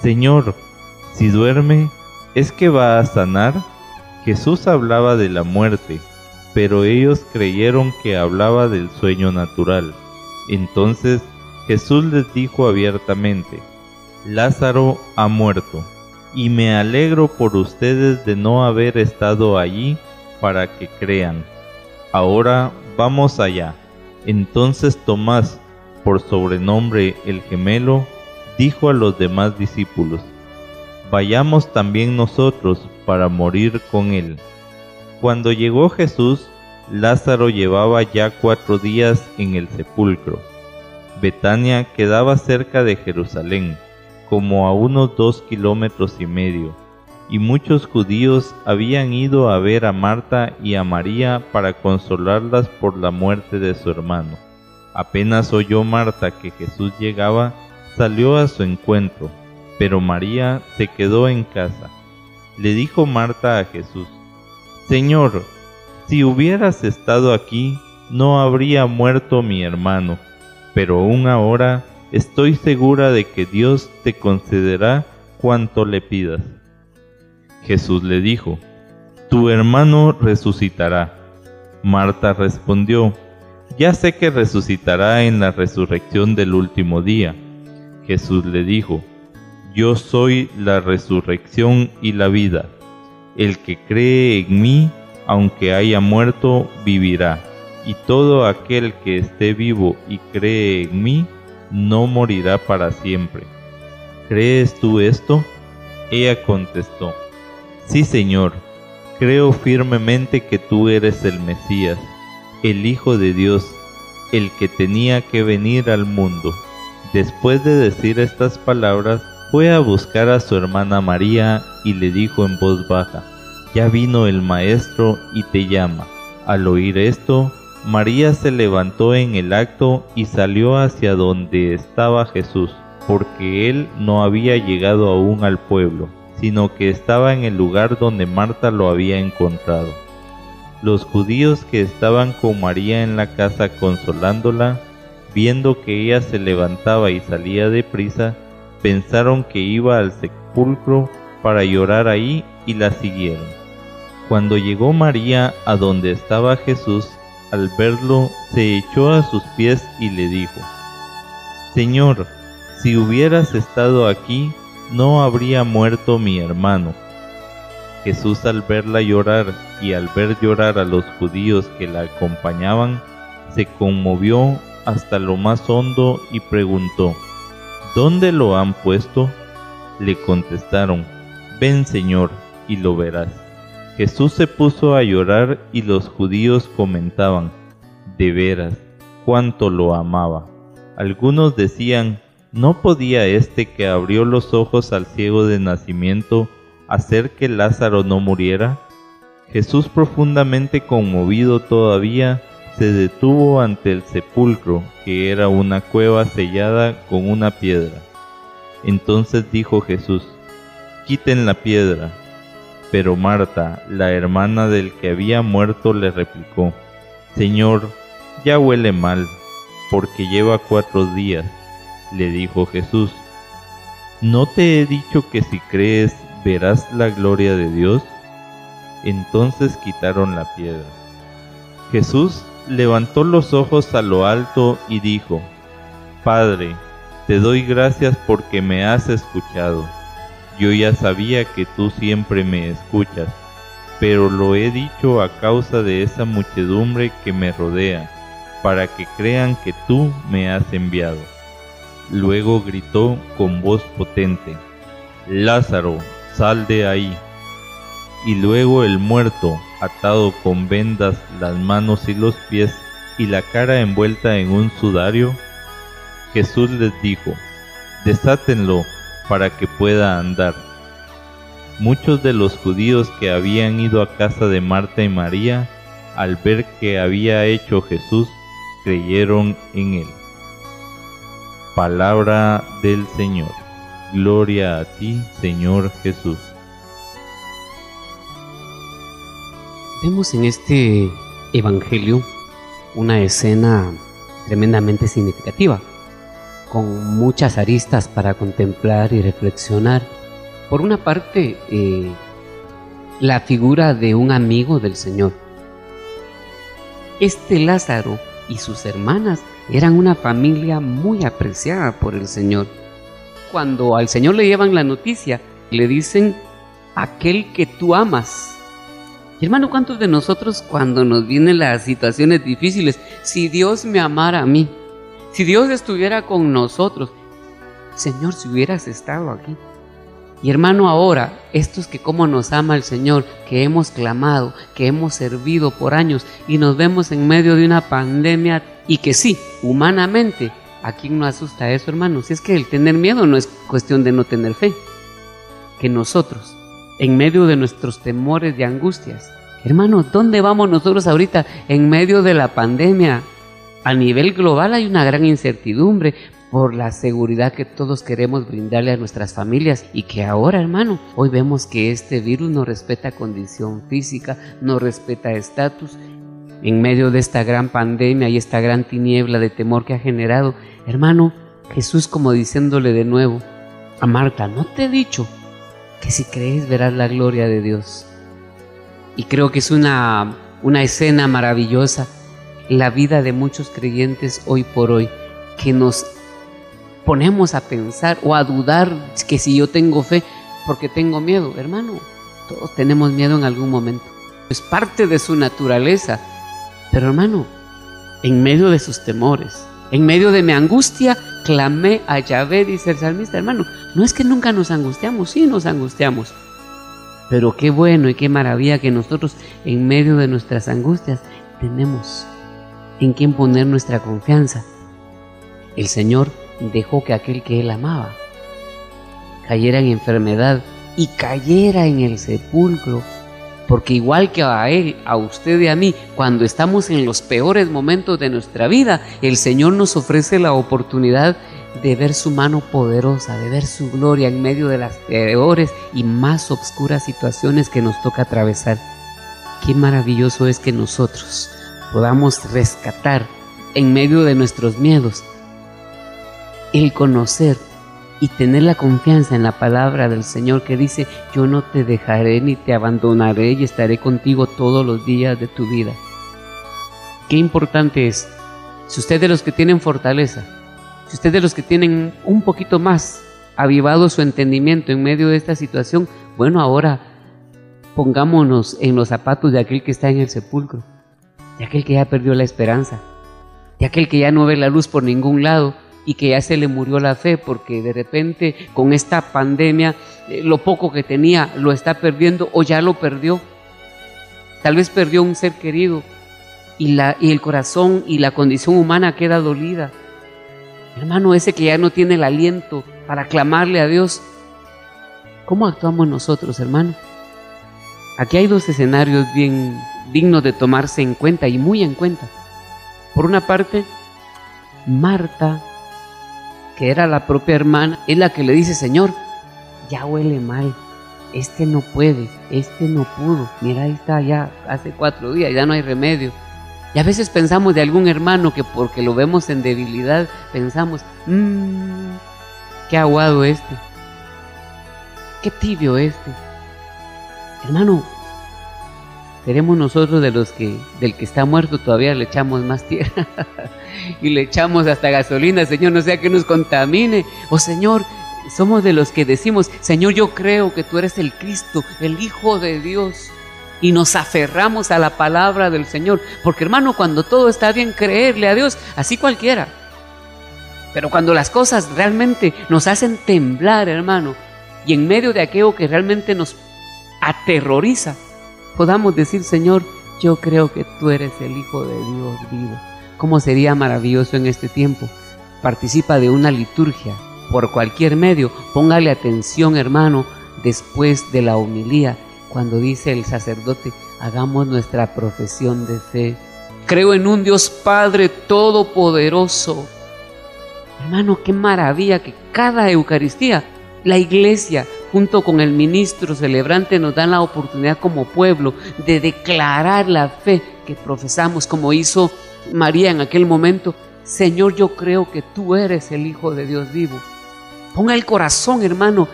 Señor, si duerme, ¿es que va a sanar? Jesús hablaba de la muerte, pero ellos creyeron que hablaba del sueño natural. Entonces Jesús les dijo abiertamente, Lázaro ha muerto, y me alegro por ustedes de no haber estado allí para que crean. Ahora vamos allá. Entonces Tomás, por sobrenombre el gemelo, dijo a los demás discípulos, Vayamos también nosotros para morir con él. Cuando llegó Jesús, Lázaro llevaba ya cuatro días en el sepulcro. Betania quedaba cerca de Jerusalén, como a unos dos kilómetros y medio, y muchos judíos habían ido a ver a Marta y a María para consolarlas por la muerte de su hermano. Apenas oyó Marta que Jesús llegaba, salió a su encuentro, pero María se quedó en casa. Le dijo Marta a Jesús, Señor, si hubieras estado aquí, no habría muerto mi hermano, pero aún ahora estoy segura de que Dios te concederá cuanto le pidas. Jesús le dijo, Tu hermano resucitará. Marta respondió, ya sé que resucitará en la resurrección del último día. Jesús le dijo, Yo soy la resurrección y la vida. El que cree en mí, aunque haya muerto, vivirá. Y todo aquel que esté vivo y cree en mí, no morirá para siempre. ¿Crees tú esto? Ella contestó, Sí, Señor, creo firmemente que tú eres el Mesías el Hijo de Dios, el que tenía que venir al mundo. Después de decir estas palabras, fue a buscar a su hermana María y le dijo en voz baja, Ya vino el Maestro y te llama. Al oír esto, María se levantó en el acto y salió hacia donde estaba Jesús, porque él no había llegado aún al pueblo, sino que estaba en el lugar donde Marta lo había encontrado. Los judíos que estaban con María en la casa consolándola, viendo que ella se levantaba y salía de prisa, pensaron que iba al sepulcro para llorar ahí y la siguieron. Cuando llegó María a donde estaba Jesús, al verlo, se echó a sus pies y le dijo, Señor, si hubieras estado aquí, no habría muerto mi hermano. Jesús al verla llorar y al ver llorar a los judíos que la acompañaban, se conmovió hasta lo más hondo y preguntó, ¿Dónde lo han puesto? Le contestaron, Ven Señor, y lo verás. Jesús se puso a llorar y los judíos comentaban, de veras, cuánto lo amaba. Algunos decían, ¿no podía este que abrió los ojos al ciego de nacimiento hacer que Lázaro no muriera? Jesús profundamente conmovido todavía, se detuvo ante el sepulcro, que era una cueva sellada con una piedra. Entonces dijo Jesús, quiten la piedra. Pero Marta, la hermana del que había muerto, le replicó, Señor, ya huele mal, porque lleva cuatro días. Le dijo Jesús, ¿no te he dicho que si crees verás la gloria de Dios? Entonces quitaron la piedra. Jesús levantó los ojos a lo alto y dijo, Padre, te doy gracias porque me has escuchado. Yo ya sabía que tú siempre me escuchas, pero lo he dicho a causa de esa muchedumbre que me rodea, para que crean que tú me has enviado. Luego gritó con voz potente, Lázaro, sal de ahí. Y luego el muerto, atado con vendas las manos y los pies y la cara envuelta en un sudario, Jesús les dijo, desátenlo para que pueda andar. Muchos de los judíos que habían ido a casa de Marta y María, al ver que había hecho Jesús, creyeron en él. Palabra del Señor. Gloria a ti, Señor Jesús. Vemos en este Evangelio una escena tremendamente significativa, con muchas aristas para contemplar y reflexionar. Por una parte, eh, la figura de un amigo del Señor. Este Lázaro y sus hermanas eran una familia muy apreciada por el Señor. Cuando al Señor le llevan la noticia, le dicen, aquel que tú amas hermano, ¿cuántos de nosotros cuando nos vienen las situaciones difíciles, si Dios me amara a mí, si Dios estuviera con nosotros, Señor, si hubieras estado aquí? Y hermano, ahora, estos que como nos ama el Señor, que hemos clamado, que hemos servido por años y nos vemos en medio de una pandemia y que sí, humanamente, ¿a quién no asusta eso, hermano? Si es que el tener miedo no es cuestión de no tener fe. Que nosotros, en medio de nuestros temores y angustias. Hermanos, ¿dónde vamos nosotros ahorita en medio de la pandemia? A nivel global hay una gran incertidumbre por la seguridad que todos queremos brindarle a nuestras familias y que ahora, hermano, hoy vemos que este virus no respeta condición física, no respeta estatus. En medio de esta gran pandemia y esta gran tiniebla de temor que ha generado, hermano, Jesús como diciéndole de nuevo a Marta, ¿no te he dicho que si crees verás la gloria de Dios. Y creo que es una, una escena maravillosa la vida de muchos creyentes hoy por hoy, que nos ponemos a pensar o a dudar que si yo tengo fe, porque tengo miedo, hermano, todos tenemos miedo en algún momento. Es parte de su naturaleza. Pero hermano, en medio de sus temores, en medio de mi angustia, clamé a Yahvé, dice el salmista, hermano. No es que nunca nos angustiamos, sí nos angustiamos. Pero qué bueno y qué maravilla que nosotros en medio de nuestras angustias tenemos en quien poner nuestra confianza. El Señor dejó que aquel que Él amaba cayera en enfermedad y cayera en el sepulcro porque igual que a Él, a usted y a mí, cuando estamos en los peores momentos de nuestra vida, el Señor nos ofrece la oportunidad de ver su mano poderosa, de ver su gloria en medio de las peores y más obscuras situaciones que nos toca atravesar. Qué maravilloso es que nosotros podamos rescatar en medio de nuestros miedos. El conocer y tener la confianza en la palabra del Señor que dice, yo no te dejaré ni te abandonaré y estaré contigo todos los días de tu vida. Qué importante es, si usted de los que tienen fortaleza, si usted de los que tienen un poquito más avivado su entendimiento en medio de esta situación, bueno, ahora pongámonos en los zapatos de aquel que está en el sepulcro, de aquel que ya perdió la esperanza, de aquel que ya no ve la luz por ningún lado, y que ya se le murió la fe porque de repente con esta pandemia eh, lo poco que tenía lo está perdiendo o ya lo perdió. Tal vez perdió un ser querido y, la, y el corazón y la condición humana queda dolida. Hermano, ese que ya no tiene el aliento para clamarle a Dios, ¿cómo actuamos nosotros, hermano? Aquí hay dos escenarios bien dignos de tomarse en cuenta y muy en cuenta. Por una parte, Marta que era la propia hermana, es la que le dice, Señor, ya huele mal, este no puede, este no pudo, mira, ahí está ya hace cuatro días, ya no hay remedio. Y a veces pensamos de algún hermano que porque lo vemos en debilidad, pensamos, mmm, qué aguado este, qué tibio este. Hermano, seremos nosotros de los que del que está muerto todavía le echamos más tierra y le echamos hasta gasolina, Señor, no sea que nos contamine. O oh, Señor, somos de los que decimos, Señor, yo creo que tú eres el Cristo, el Hijo de Dios. Y nos aferramos a la palabra del Señor. Porque hermano, cuando todo está bien, creerle a Dios, así cualquiera. Pero cuando las cosas realmente nos hacen temblar, hermano, y en medio de aquello que realmente nos aterroriza, podamos decir, Señor, yo creo que tú eres el Hijo de Dios vivo. ¿Cómo sería maravilloso en este tiempo? Participa de una liturgia por cualquier medio. Póngale atención, hermano, después de la homilía, cuando dice el sacerdote, hagamos nuestra profesión de fe. Creo en un Dios Padre Todopoderoso. Hermano, qué maravilla que cada Eucaristía, la iglesia, junto con el ministro celebrante, nos dan la oportunidad como pueblo de declarar la fe que profesamos, como hizo María en aquel momento. Señor, yo creo que tú eres el Hijo de Dios vivo. Ponga el corazón, hermano,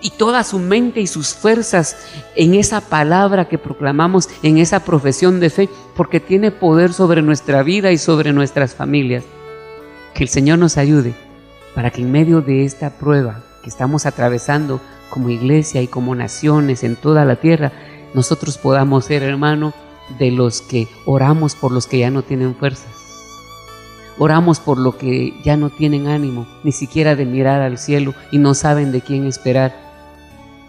y toda su mente y sus fuerzas en esa palabra que proclamamos, en esa profesión de fe, porque tiene poder sobre nuestra vida y sobre nuestras familias. Que el Señor nos ayude para que en medio de esta prueba que estamos atravesando como iglesia y como naciones en toda la tierra, nosotros podamos ser, hermano, de los que oramos por los que ya no tienen fuerzas Oramos por lo que ya no tienen ánimo, ni siquiera de mirar al cielo y no saben de quién esperar.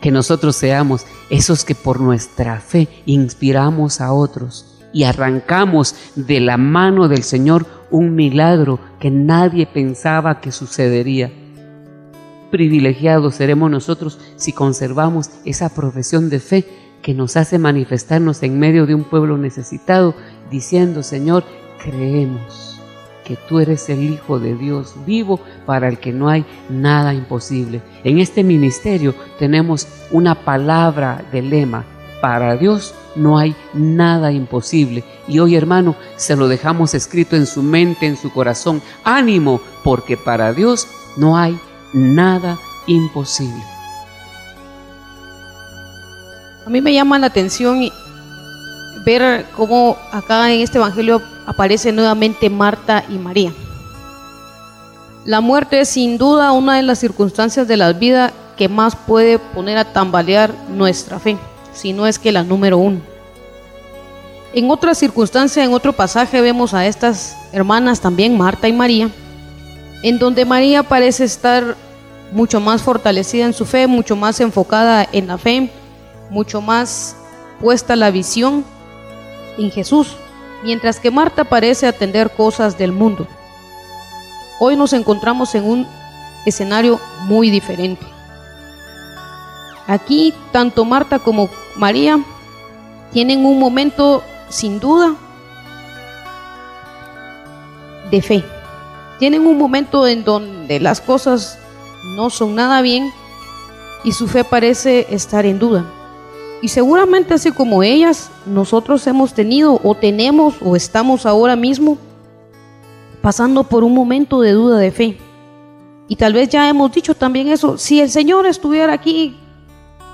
Que nosotros seamos esos que por nuestra fe inspiramos a otros y arrancamos de la mano del Señor un milagro que nadie pensaba que sucedería. Privilegiados seremos nosotros si conservamos esa profesión de fe que nos hace manifestarnos en medio de un pueblo necesitado, diciendo, Señor, creemos que tú eres el Hijo de Dios vivo para el que no hay nada imposible. En este ministerio tenemos una palabra de lema. Para Dios no hay nada imposible. Y hoy, hermano, se lo dejamos escrito en su mente, en su corazón. Ánimo, porque para Dios no hay nada imposible. A mí me llama la atención ver cómo acá en este Evangelio aparece nuevamente Marta y María. La muerte es sin duda una de las circunstancias de la vida que más puede poner a tambalear nuestra fe, si no es que la número uno. En otra circunstancia, en otro pasaje, vemos a estas hermanas también, Marta y María, en donde María parece estar mucho más fortalecida en su fe, mucho más enfocada en la fe, mucho más puesta la visión en Jesús mientras que Marta parece atender cosas del mundo. Hoy nos encontramos en un escenario muy diferente. Aquí tanto Marta como María tienen un momento sin duda de fe. Tienen un momento en donde las cosas no son nada bien y su fe parece estar en duda. Y seguramente así como ellas, nosotros hemos tenido o tenemos o estamos ahora mismo pasando por un momento de duda de fe. Y tal vez ya hemos dicho también eso, si el Señor estuviera aquí,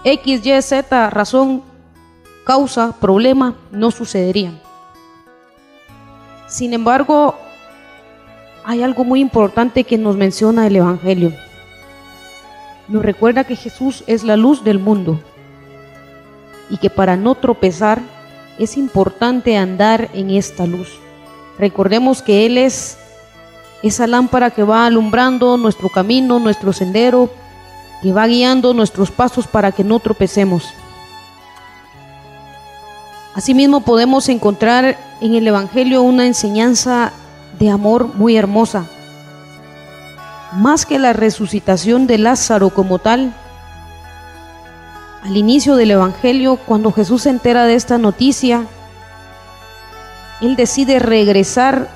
X, Y, Z, razón, causa, problema, no sucedería. Sin embargo, hay algo muy importante que nos menciona el Evangelio. Nos recuerda que Jesús es la luz del mundo y que para no tropezar es importante andar en esta luz. Recordemos que Él es esa lámpara que va alumbrando nuestro camino, nuestro sendero, que va guiando nuestros pasos para que no tropecemos. Asimismo podemos encontrar en el Evangelio una enseñanza de amor muy hermosa. Más que la resucitación de Lázaro como tal, al inicio del Evangelio, cuando Jesús se entera de esta noticia, él decide regresar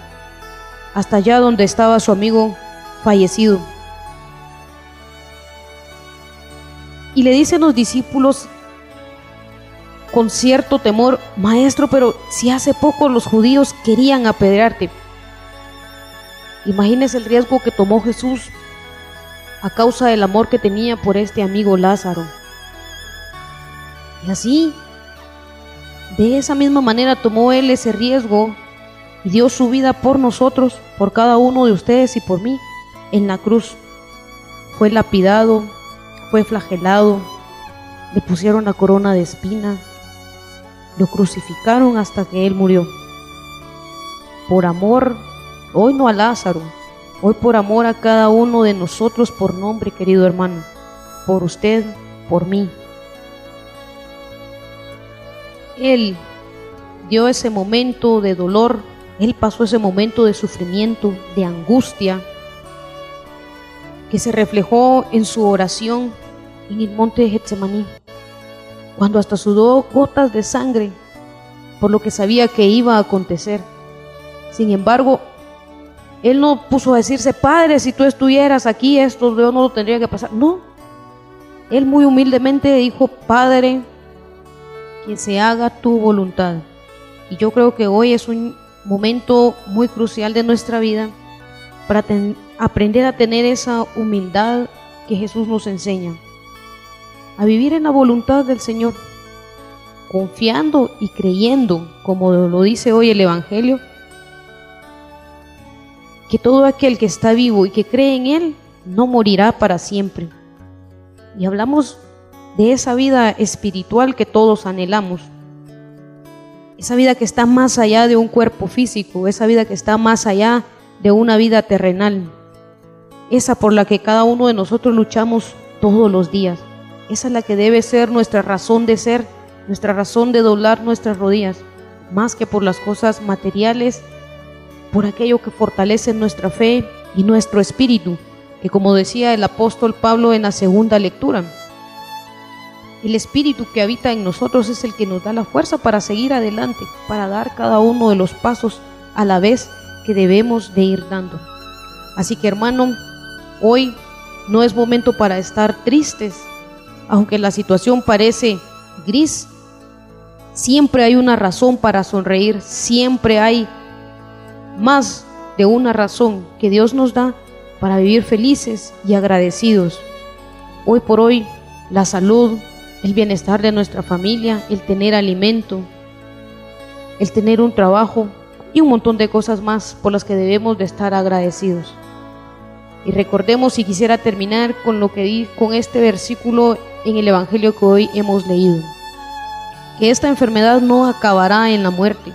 hasta allá donde estaba su amigo fallecido. Y le dicen los discípulos con cierto temor, maestro, pero si hace poco los judíos querían apedrearte. Imagínese el riesgo que tomó Jesús a causa del amor que tenía por este amigo Lázaro. Y así, de esa misma manera tomó Él ese riesgo y dio su vida por nosotros, por cada uno de ustedes y por mí, en la cruz. Fue lapidado, fue flagelado, le pusieron la corona de espina, lo crucificaron hasta que Él murió. Por amor, hoy no a Lázaro, hoy por amor a cada uno de nosotros por nombre, querido hermano, por usted, por mí. Él dio ese momento de dolor, Él pasó ese momento de sufrimiento, de angustia, que se reflejó en su oración en el monte de Getsemaní, cuando hasta sudó gotas de sangre por lo que sabía que iba a acontecer. Sin embargo, él no puso a decirse, Padre, si tú estuvieras aquí, esto yo no lo tendría que pasar. No, él muy humildemente dijo, Padre, que se haga tu voluntad. Y yo creo que hoy es un momento muy crucial de nuestra vida para aprender a tener esa humildad que Jesús nos enseña. A vivir en la voluntad del Señor, confiando y creyendo, como lo dice hoy el Evangelio, que todo aquel que está vivo y que cree en Él no morirá para siempre. Y hablamos de esa vida espiritual que todos anhelamos. Esa vida que está más allá de un cuerpo físico, esa vida que está más allá de una vida terrenal. Esa por la que cada uno de nosotros luchamos todos los días. Esa es la que debe ser nuestra razón de ser, nuestra razón de doblar nuestras rodillas, más que por las cosas materiales, por aquello que fortalece nuestra fe y nuestro espíritu, que como decía el apóstol Pablo en la segunda lectura, el espíritu que habita en nosotros es el que nos da la fuerza para seguir adelante, para dar cada uno de los pasos a la vez que debemos de ir dando. Así que hermano, hoy no es momento para estar tristes, aunque la situación parece gris, siempre hay una razón para sonreír, siempre hay más de una razón que Dios nos da para vivir felices y agradecidos. Hoy por hoy, la salud, el bienestar de nuestra familia, el tener alimento, el tener un trabajo y un montón de cosas más por las que debemos de estar agradecidos. Y recordemos, y quisiera terminar con lo que di con este versículo en el Evangelio que hoy hemos leído, que esta enfermedad no acabará en la muerte,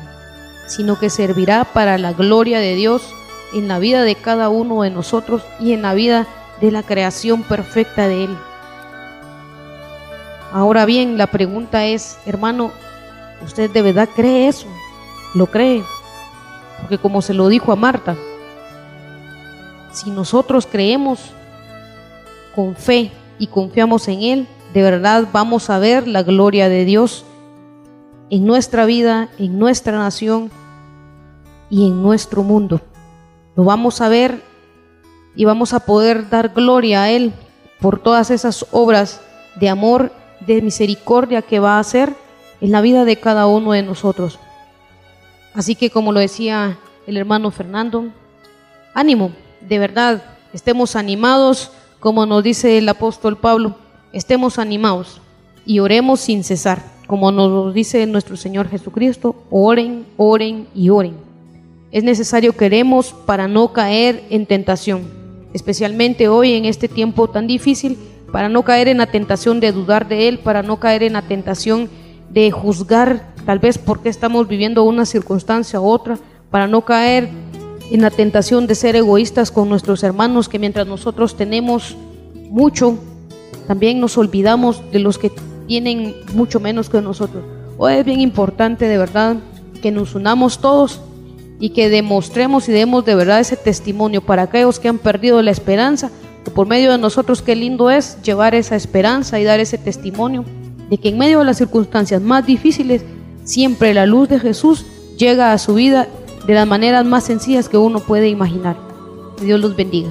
sino que servirá para la gloria de Dios en la vida de cada uno de nosotros y en la vida de la creación perfecta de Él. Ahora bien, la pregunta es, hermano, ¿usted de verdad cree eso? ¿Lo cree? Porque como se lo dijo a Marta, si nosotros creemos con fe y confiamos en Él, de verdad vamos a ver la gloria de Dios en nuestra vida, en nuestra nación y en nuestro mundo. Lo vamos a ver y vamos a poder dar gloria a Él por todas esas obras de amor de misericordia que va a hacer en la vida de cada uno de nosotros. Así que como lo decía el hermano Fernando, ánimo, de verdad, estemos animados, como nos dice el apóstol Pablo, estemos animados y oremos sin cesar, como nos dice nuestro Señor Jesucristo, oren, oren y oren. Es necesario que oremos para no caer en tentación, especialmente hoy en este tiempo tan difícil para no caer en la tentación de dudar de Él, para no caer en la tentación de juzgar tal vez porque estamos viviendo una circunstancia u otra, para no caer en la tentación de ser egoístas con nuestros hermanos, que mientras nosotros tenemos mucho, también nos olvidamos de los que tienen mucho menos que nosotros. Hoy es bien importante de verdad que nos unamos todos y que demostremos y demos de verdad ese testimonio para aquellos que han perdido la esperanza por medio de nosotros qué lindo es llevar esa esperanza y dar ese testimonio de que en medio de las circunstancias más difíciles, siempre la luz de Jesús llega a su vida de las maneras más sencillas que uno puede imaginar. Que Dios los bendiga.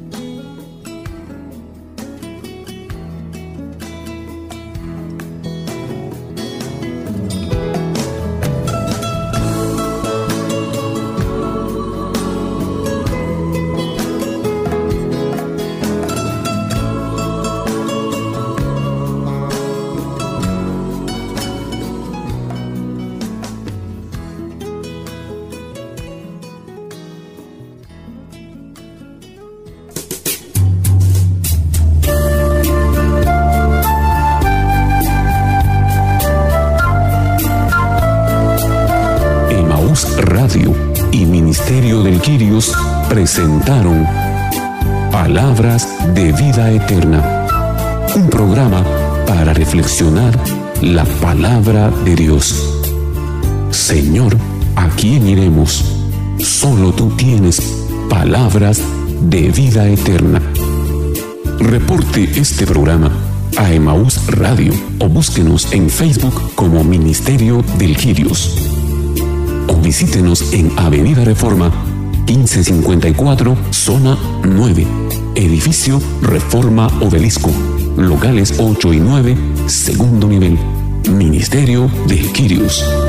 La palabra de Dios. Señor, ¿a quién iremos? Solo tú tienes palabras de vida eterna. Reporte este programa a Emaús Radio o búsquenos en Facebook como Ministerio del Quirios. O visítenos en Avenida Reforma 1554, zona 9. Edificio Reforma Obelisco. Locales 8 y 9, segundo nivel. Ministerio de Quirios.